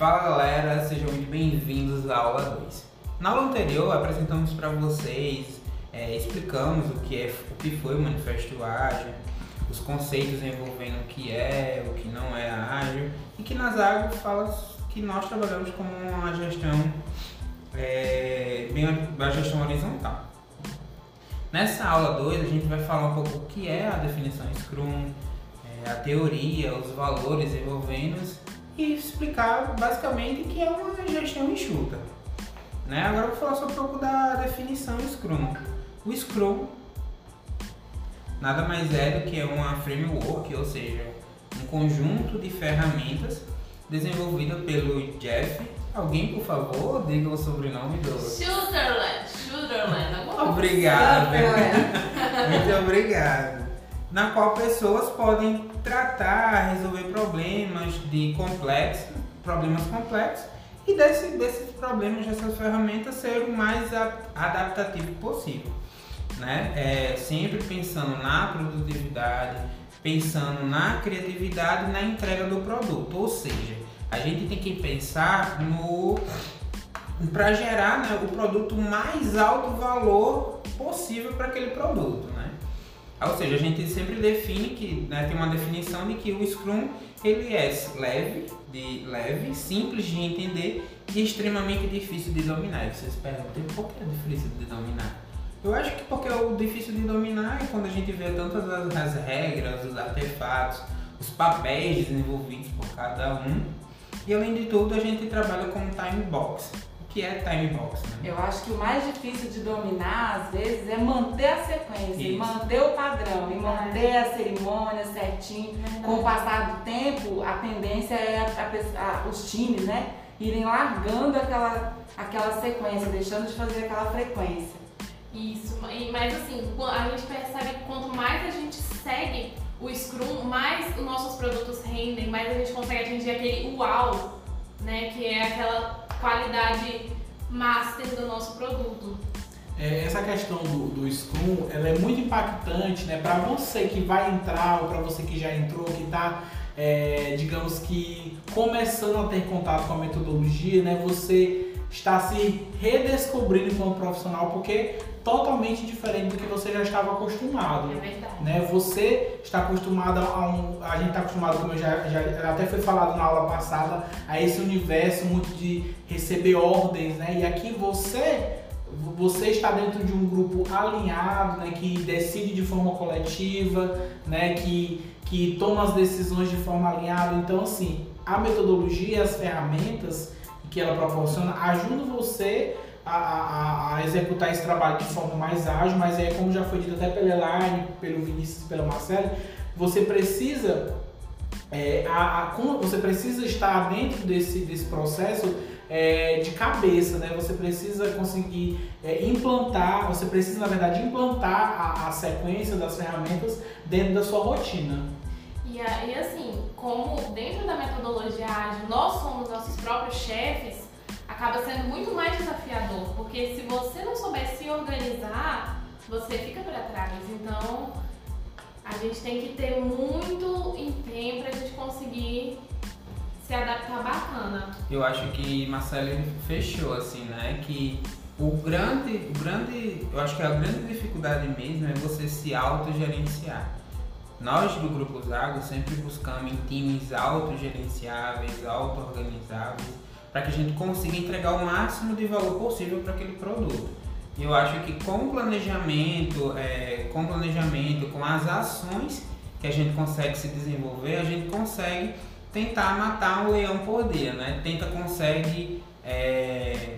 Fala galera, sejam muito bem-vindos à aula 2. Na aula anterior apresentamos para vocês, é, explicamos o que, é, o que foi o Manifesto Ágil, os conceitos envolvendo o que é, o que não é ágil, e que nas águas fala que nós trabalhamos com uma gestão, é, bem, uma gestão horizontal. Nessa aula 2 a gente vai falar um pouco o que é a definição Scrum, é, a teoria, os valores envolvendo e explicar basicamente que é uma gestão enxuta. Né? Agora eu vou falar só um pouco da definição Scrum. O Scrum nada mais é do que uma framework, ou seja, um conjunto de ferramentas desenvolvida pelo Jeff. Alguém, por favor, diga o sobrenome do. Sutherland, Sutherland. Obrigado. Muito obrigado. Na qual pessoas podem tratar, resolver problemas de complexos, problemas complexos e desse, desses problemas, dessas ferramentas ser o mais adaptativo possível. Né? É, sempre pensando na produtividade, pensando na criatividade na entrega do produto. Ou seja, a gente tem que pensar no para gerar né, o produto mais alto valor possível para aquele produto. Né? Ou seja, a gente sempre define que né, tem uma definição de que o Scrum ele é leve, de leve, simples de entender e extremamente difícil de dominar. E vocês perguntam por que é difícil de dominar? Eu acho que porque o difícil de dominar é quando a gente vê tantas as, as regras, os artefatos, os papéis desenvolvidos por cada um. E além de tudo, a gente trabalha com time box que é time box. Né? Eu acho que o mais difícil de dominar, às vezes, é manter a sequência, e manter o padrão, e manter a cerimônia certinho. Com o passar do tempo, a tendência é a, a, a, os times, né, irem largando aquela, aquela sequência, deixando de fazer aquela frequência. Isso, mas assim, a gente percebe que quanto mais a gente segue o Scrum, mais os nossos produtos rendem, mais a gente consegue atingir aquele uau, né, que é aquela qualidade master do nosso produto. É, essa questão do, do Scrum, ela é muito impactante, né? Para você que vai entrar ou para você que já entrou, que está, é, digamos que começando a ter contato com a metodologia, né? Você está se redescobrindo como profissional, porque totalmente diferente do que você já estava acostumado. É verdade. Né? Você está acostumado a um. A gente está acostumado, como já, já até foi falado na aula passada, a esse universo muito de receber ordens, né? E aqui você. Você está dentro de um grupo alinhado, né, que decide de forma coletiva, né, que, que toma as decisões de forma alinhada. Então, assim, a metodologia e as ferramentas que ela proporciona ajudam você a, a, a, executar esse trabalho de forma mais ágil, mas é como já foi dito até pela Elaine, pelo Vinícius, pela Marcela, você precisa é, a, você precisa estar dentro desse, desse processo é, de cabeça, né? Você precisa conseguir é, implantar, você precisa na verdade implantar a, a, sequência das ferramentas dentro da sua rotina. E, e assim, como dentro da metodologia ágil nós somos nossos próprios chefes, acaba sendo muito mais desafiador, porque se você não souber se organizar, você fica para trás. Então, a gente tem que ter muito empenho para a gente conseguir se adaptar bacana. Eu acho que Marcelo fechou assim, né? Que o grande, o grande, eu acho que a grande dificuldade mesmo é você se autogerenciar. Nós do Grupo Zago sempre buscamos em times autogerenciáveis, auto-organizáveis para que a gente consiga entregar o máximo de valor possível para aquele produto. E eu acho que com planejamento, é, com planejamento, com as ações que a gente consegue se desenvolver, a gente consegue tentar matar um leão por dia, né? Tenta consegue é,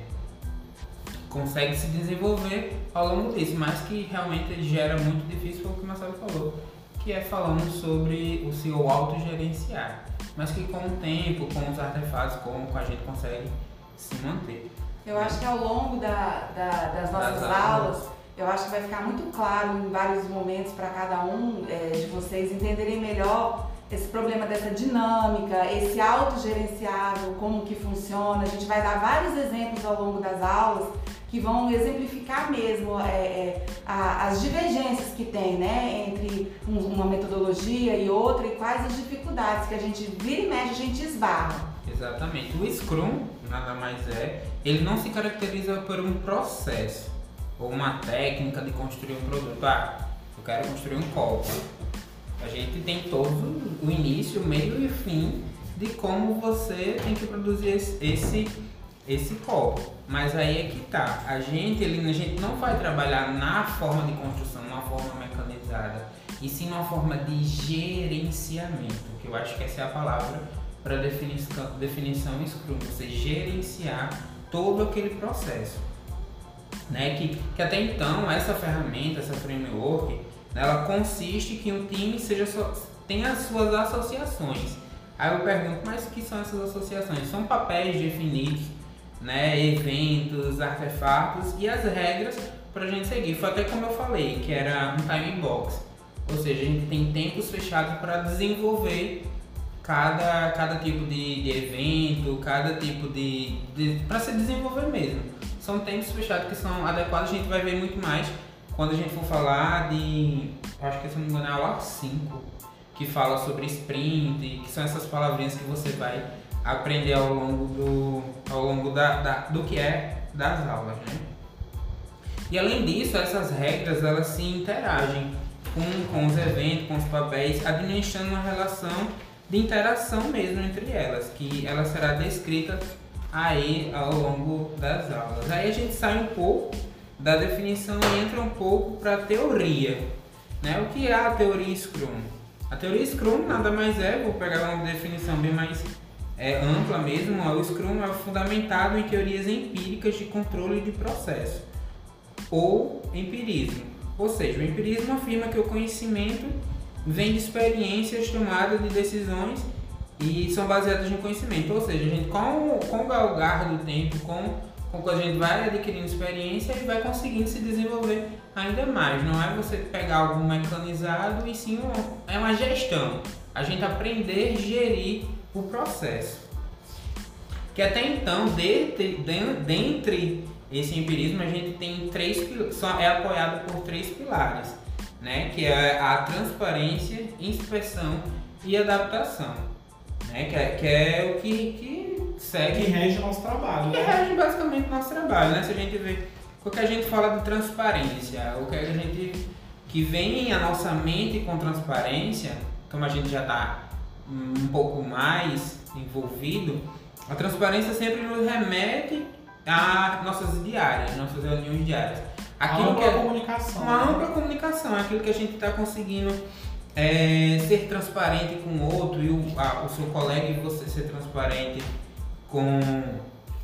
consegue se desenvolver ao longo disso, mas que realmente gera muito difícil foi o que o Marcelo falou, que é falando sobre o seu autogerenciar mas que com o tempo, com os artefatos, com, com a gente consegue se manter. Eu acho que ao longo da, da, das nossas das aulas, aulas, eu acho que vai ficar muito claro em vários momentos para cada um é, de vocês entenderem melhor esse problema dessa dinâmica, esse autogerenciável, como que funciona. A gente vai dar vários exemplos ao longo das aulas que vão exemplificar mesmo é, é, a, as divergências que tem né, entre um, uma metodologia e outra e quais as dificuldades que a gente vira e mexe, a gente esbarra. Exatamente. O Scrum, nada mais é, ele não se caracteriza por um processo ou uma técnica de construir um produto. Ah, eu quero construir um copo. A gente tem todo o início, meio e fim de como você tem que produzir esse, esse, copo. Mas aí é que tá. A gente, a gente não vai trabalhar na forma de construção, numa forma mecanizada, e sim numa forma de gerenciamento, que eu acho que essa é a palavra para definição, definição Scrum, você gerenciar todo aquele processo. Né? Que, que até então essa ferramenta, essa framework, ela consiste que um time seja só, tenha as suas associações. Aí eu pergunto, mas o que são essas associações? São papéis definidos, né? eventos, artefatos e as regras para a gente seguir. Foi até como eu falei, que era um time box. Ou seja, a gente tem tempos fechados para desenvolver cada, cada tipo de, de evento, cada tipo de. de para se desenvolver mesmo. São tempos fechados que são adequados, a gente vai ver muito mais quando a gente for falar de. Acho que se não me engano é a aula 5, que fala sobre sprint, que são essas palavrinhas que você vai aprender ao longo do, ao longo da, da do que é das aulas, né? E além disso, essas regras elas se interagem com, com os eventos, com os papéis, administrando uma relação de interação mesmo entre elas, que ela será descrita aí ao longo das aulas. Aí a gente sai um pouco da definição e entra um pouco para a teoria. Né? O que é a teoria Scrum? A teoria Scrum nada mais é, vou pegar uma definição bem mais é, ampla mesmo, o Scrum é fundamentado em teorias empíricas de controle de processo, ou empirismo. Ou seja, o empirismo afirma que o conhecimento vem de experiências, tomadas de decisões e são baseadas no conhecimento. Ou seja, a gente com, com o galgar do tempo, com, com a gente vai adquirindo experiência e vai conseguindo se desenvolver ainda mais. Não é você pegar algo mecanizado e sim é uma gestão. A gente aprender gerir o processo. Que até então, dentre, dentre esse empirismo, a gente tem três é apoiado por três pilares né, que é a transparência, inspeção e adaptação, né, que, é, que é o que, que segue. Que rege o nosso trabalho. Que né? rege basicamente o nosso trabalho, né? Se a gente vê. O que a gente fala de transparência, o que a gente. que vem à nossa mente com transparência, como a gente já está um pouco mais envolvido, a transparência sempre nos remete a nossas diárias, nossas reuniões diárias aquilo ampla que é comunicação. Uma ampla comunicação, aquilo que a gente está conseguindo é, ser transparente com o outro e o, a, o seu colega e você ser transparente com,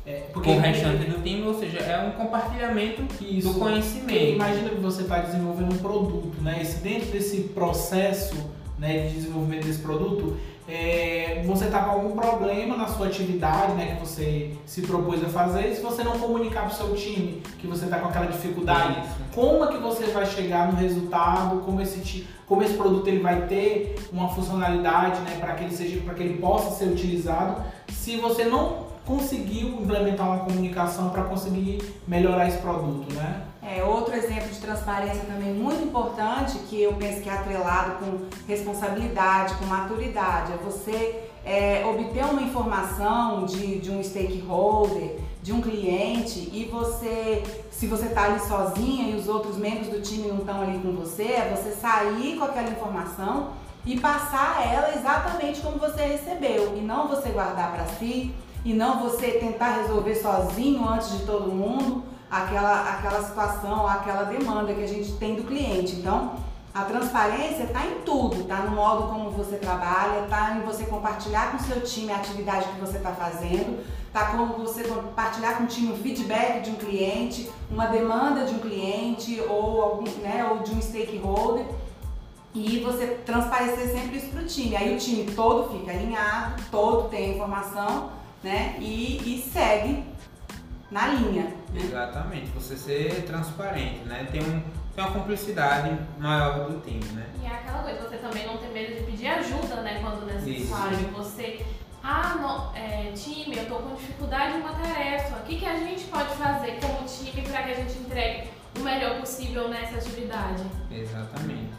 é, com o restante do time, ou seja, é um compartilhamento Isso. do conhecimento. Imagina que você está desenvolvendo um produto, né? E dentro desse processo né, de desenvolvimento desse produto, é, você está com algum problema na sua atividade, né, que você se propôs a fazer, e se você não comunicar para o seu time que você está com aquela dificuldade, Isso. como é que você vai chegar no resultado, como esse, como esse produto ele vai ter uma funcionalidade, né, para que ele seja, para que ele possa ser utilizado, se você não conseguiu implementar uma comunicação para conseguir melhorar esse produto, né? É, outro exemplo de transparência também muito importante, que eu penso que é atrelado com responsabilidade, com maturidade, é você é, obter uma informação de, de um stakeholder, de um cliente e você, se você está ali sozinha e os outros membros do time não estão ali com você, é você sair com aquela informação e passar ela exatamente como você recebeu e não você guardar para si e não você tentar resolver sozinho antes de todo mundo aquela, aquela situação, aquela demanda que a gente tem do cliente. Então, a transparência está em tudo, está no modo como você trabalha, está em você compartilhar com o seu time a atividade que você está fazendo, está como você compartilhar com o time um feedback de um cliente, uma demanda de um cliente ou, algum, né, ou de um stakeholder e você transparecer sempre isso para o time. Aí o time todo fica alinhado, todo tem a informação né, e, e segue na linha. Né? Exatamente, você ser transparente, né? Tem, um, tem uma cumplicidade maior do time, né? E é aquela coisa, você também não ter medo de pedir ajuda, né? Quando necessário. Isso. Você, ah, não, é, time, eu estou com dificuldade em uma tarefa. O que, que a gente pode fazer como time para que a gente entregue o melhor possível nessa atividade? Exatamente.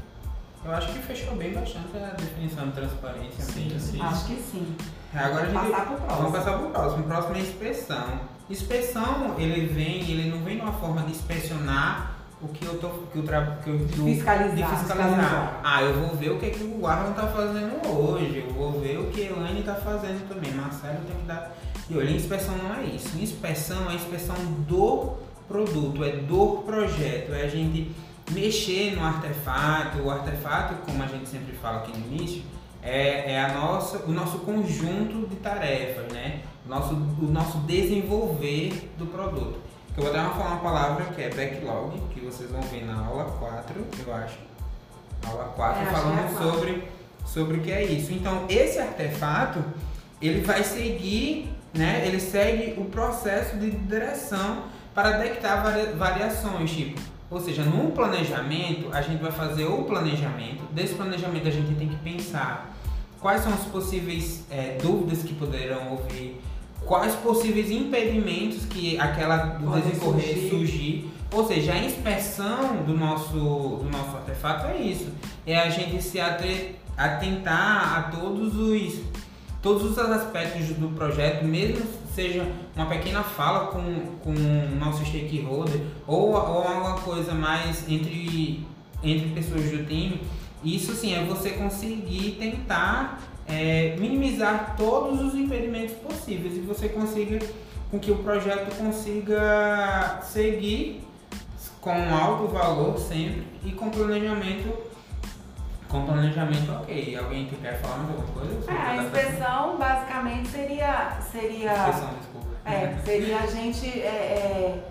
eu acho que fechou bem bastante a definição de transparência. Sim, sim. Acho que sim. Agora a gente Passar pro próximo. vamos passar pro próximo. O próximo é inspeção. Inspeção, ele vem, ele não vem numa forma de inspecionar o que eu tô, que o tra... que eu, do- Fiscalizar, de fiscalizar. fiscalizar. Ah, eu vou ver o que, é que o Arlon tá fazendo hoje, eu vou ver o que a Elaine tá fazendo também. Marcelo tem que dar. E olha, inspeção não é isso. Inspeção é a inspeção do produto, é do projeto, é a gente mexer no artefato. O artefato, como a gente sempre fala aqui no início, é, é a nossa, o nosso conjunto de tarefas, né? Nosso, o nosso desenvolver do produto. Eu vou dar uma, falar uma palavra que é backlog, que vocês vão ver na aula 4, eu acho. Aula 4, É, é falando quatro. sobre, sobre o que é isso. Então, esse artefato, ele vai seguir, né? Ele segue o processo de direção para detectar varia- variações, tipo, ou seja, no planejamento, a gente vai fazer o planejamento. Desse planejamento, a gente tem que pensar quais são as possíveis eh, dúvidas que poderão ouvir, quais possíveis impedimentos que aquela desencorrer surgir. surgir. Ou seja, a inspeção do nosso, do nosso artefato é isso. É a gente se atentar a todos os todos os aspectos do projeto, mesmo seja uma pequena fala com, com o nosso stakeholder ou, ou alguma coisa mais entre, entre pessoas do time, isso sim é você conseguir tentar é, minimizar todos os impedimentos possíveis e você consiga com que o projeto consiga seguir com alto valor sempre e com planejamento com planejamento ok. Alguém que quer falar mais alguma coisa? É, a inspeção basicamente seria, seria, Inspeção, desculpa. é, seria a gente é, é,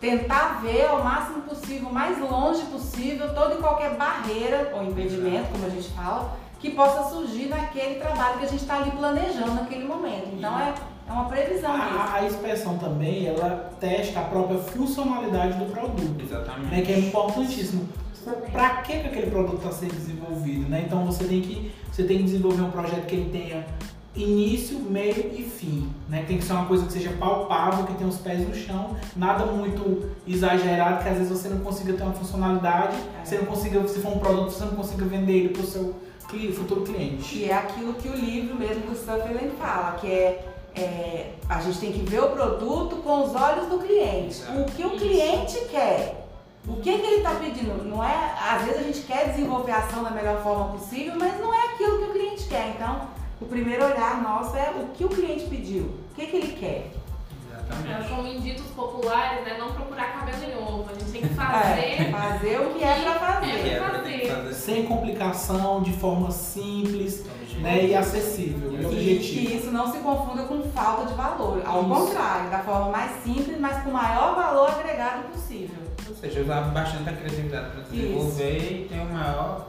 tentar ver ao máximo possível, mais longe possível, toda e qualquer barreira ou impedimento, como a gente fala, que possa surgir naquele trabalho que a gente está ali planejando naquele momento. Então é, é uma previsão mesmo. A, a inspeção também, ela testa a própria funcionalidade do produto, Exatamente. né, que é importantíssimo. Para que, que aquele produto está sendo desenvolvido, né? Então você tem que você tem que desenvolver um projeto que ele tenha início, meio e fim, né? Tem que ser uma coisa que seja palpável, que tenha os pés no chão, nada muito exagerado, que às vezes você não consiga ter uma funcionalidade, você não consiga, se for um produto, você não consiga vender ele para o seu futuro cliente. Que é aquilo que o livro mesmo do Sutherland fala, que é, é, a gente tem que ver o produto com os olhos do cliente. Exato. O que o cliente quer. O que, que ele está pedindo? Não é, às vezes a gente quer desenvolver a ação da melhor forma possível, mas não é aquilo que o cliente quer. Então, o primeiro olhar nosso é o que o cliente pediu, o que, que ele quer. É, Exatamente. como em ditos populares, né? Não procurar cabelo em ovo. A gente tem que É, fazer. fazer o que é para fazer. é pra fazer Sem complicação, de forma simples né, e acessível e que isso não se confunda com falta de valor. Ao Isso. contrário, da forma mais simples, mas com o maior valor agregado possível. Ou seja, usar bastante a criatividade para desenvolver e ter o maior,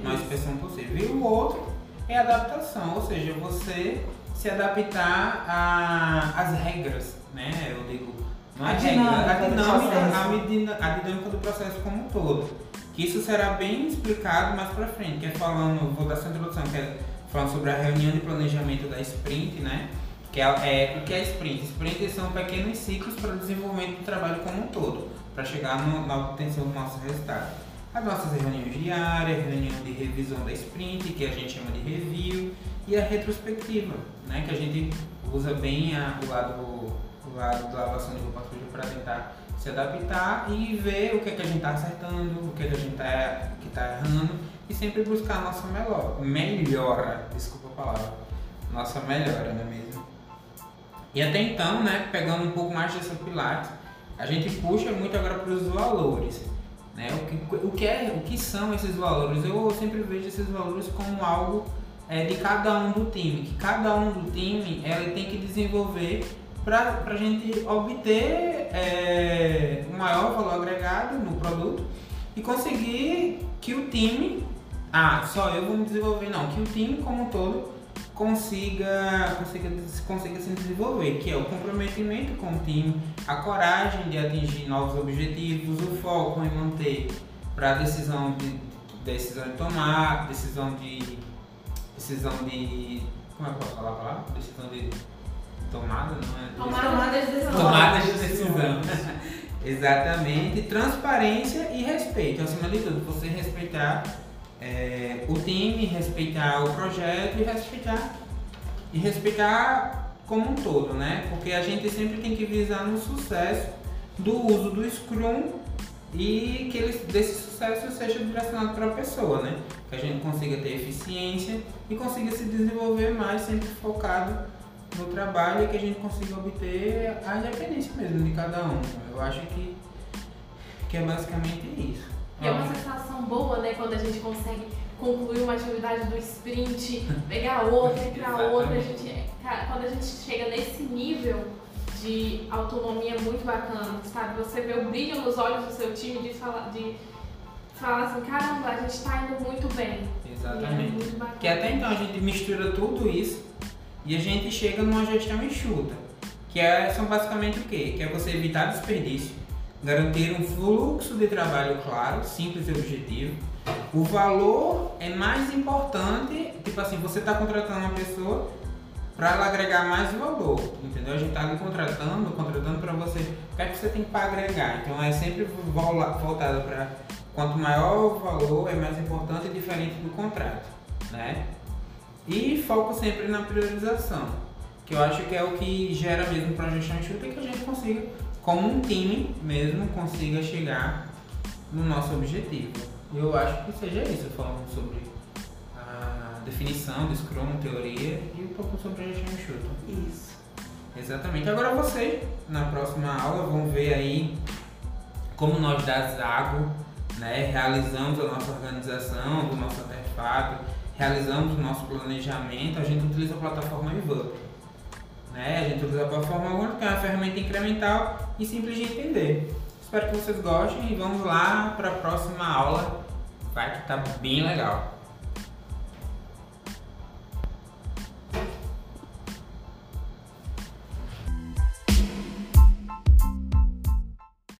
a maior expressão possível. E o outro é a adaptação, ou seja, você se adaptar às regras, né? Eu digo, não é A regra, dinâmica a dinâmica, processo. a, medina- a dinâmica do processo como um todo. Isso será bem explicado mais pra frente, que é falando, vou dar essa introdução, que é falando sobre a reunião de planejamento da sprint, né? Que é, é, o que é sprint? Sprint são pequenos ciclos para o desenvolvimento do trabalho como um todo, para chegar no- na obtenção do nosso resultado. As nossas reuniões diárias, reunião de revisão da sprint, que a gente chama de review, e a retrospectiva, né? Que a gente usa bem a- o lado, o lado da lavação de roupa suja para tentar se adaptar e ver o que, é que a gente está acertando, o que, é que a gente está tá errando e sempre buscar a nossa melhor, melhora, desculpa a palavra, nossa melhora, não é mesmo? E até então, né, pegando um pouco mais dessa pilates, a gente puxa muito agora para os valores, né? O que, o, que é, o que são esses valores? Eu sempre vejo esses valores como algo é, de cada um do time, que cada um do time ela tem que desenvolver para a gente obter é, um maior valor agregado no produto e conseguir que o time, ah, só eu vou me desenvolver, não, que o time como um todo consiga, consiga, consiga se desenvolver, que é o comprometimento com o time, a coragem de atingir novos objetivos, o foco em manter para decisão de decisão de tomar, decisão de decisão de como é que eu posso falar a palavra? Decisão de tomada, não é? Tomada de decisão. Tomada de decisão. Exatamente, transparência e respeito. Acima de tudo, você respeitar é, o time, respeitar o projeto e respeitar e respeitar como um todo, né? Porque a gente sempre tem que visar no sucesso do uso do Scrum e que ele, desse sucesso seja direcionado para a pessoa, né? Que a gente consiga ter eficiência e consiga se desenvolver mais, sempre focado no trabalho e que a gente consiga obter a independência mesmo de cada um. Eu acho que, que é basicamente isso. E é uma sensação boa, né, quando a gente consegue concluir uma atividade do sprint, pegar outra, ir para outra. A gente, cara, quando a gente chega nesse nível de autonomia é muito bacana, sabe? Você vê o brilho nos olhos do seu time de falar, de falar assim, caramba, a gente está indo muito bem. Exatamente. É muito. Que até então a gente mistura tudo isso e a gente chega numa gestão enxuta. Que é, são basicamente o quê? Que é você evitar desperdício, garantir um fluxo de trabalho claro, simples e objetivo. O valor é mais importante, tipo assim, você está contratando uma pessoa para ela agregar mais valor, entendeu? A gente está contratando, contratando para você, o que é que você tem para agregar? Então é sempre voltado para quanto maior o valor é mais importante diferente do contrato, né? E foco sempre na priorização, que eu acho que é o que gera mesmo para a gestão enxuta que a gente consiga, como um time mesmo, consiga chegar no nosso objetivo. Eu acho que seja isso, falando sobre definição do Scrum, teoria e um pouco sobre a gestão enxuta. Isso. Exatamente. Agora vocês, na próxima aula, vão ver aí como nós da Zago né, realizamos a nossa organização do nosso artefato, realizamos o nosso planejamento, a gente utiliza a plataforma Evup. Né? A gente utiliza a plataforma que é uma ferramenta incremental e simples de entender. Espero que vocês gostem e vamos lá para a próxima aula. Vai que tá bem legal.